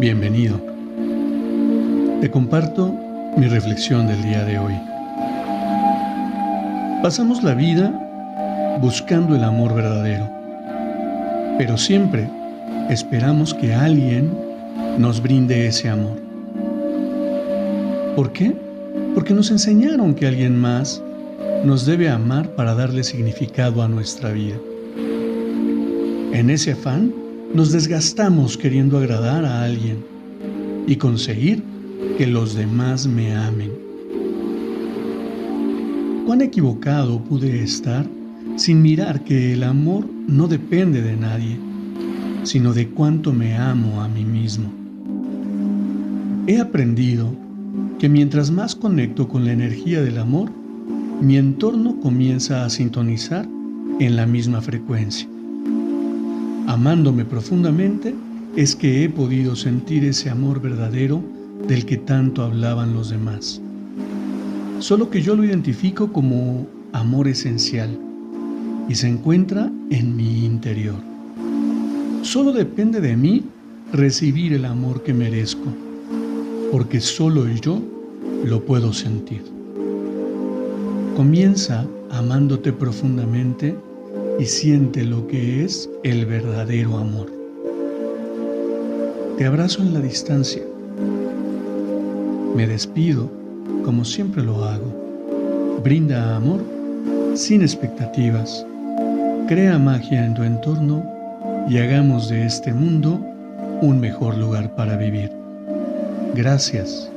Bienvenido. Te comparto mi reflexión del día de hoy. Pasamos la vida buscando el amor verdadero, pero siempre esperamos que alguien nos brinde ese amor. ¿Por qué? Porque nos enseñaron que alguien más nos debe amar para darle significado a nuestra vida. En ese afán, nos desgastamos queriendo agradar a alguien y conseguir que los demás me amen. ¿Cuán equivocado pude estar sin mirar que el amor no depende de nadie, sino de cuánto me amo a mí mismo? He aprendido que mientras más conecto con la energía del amor, mi entorno comienza a sintonizar en la misma frecuencia. Amándome profundamente es que he podido sentir ese amor verdadero del que tanto hablaban los demás. Solo que yo lo identifico como amor esencial y se encuentra en mi interior. Solo depende de mí recibir el amor que merezco, porque solo yo lo puedo sentir. Comienza amándote profundamente y siente lo que es el verdadero amor. Te abrazo en la distancia. Me despido como siempre lo hago. Brinda amor sin expectativas. Crea magia en tu entorno y hagamos de este mundo un mejor lugar para vivir. Gracias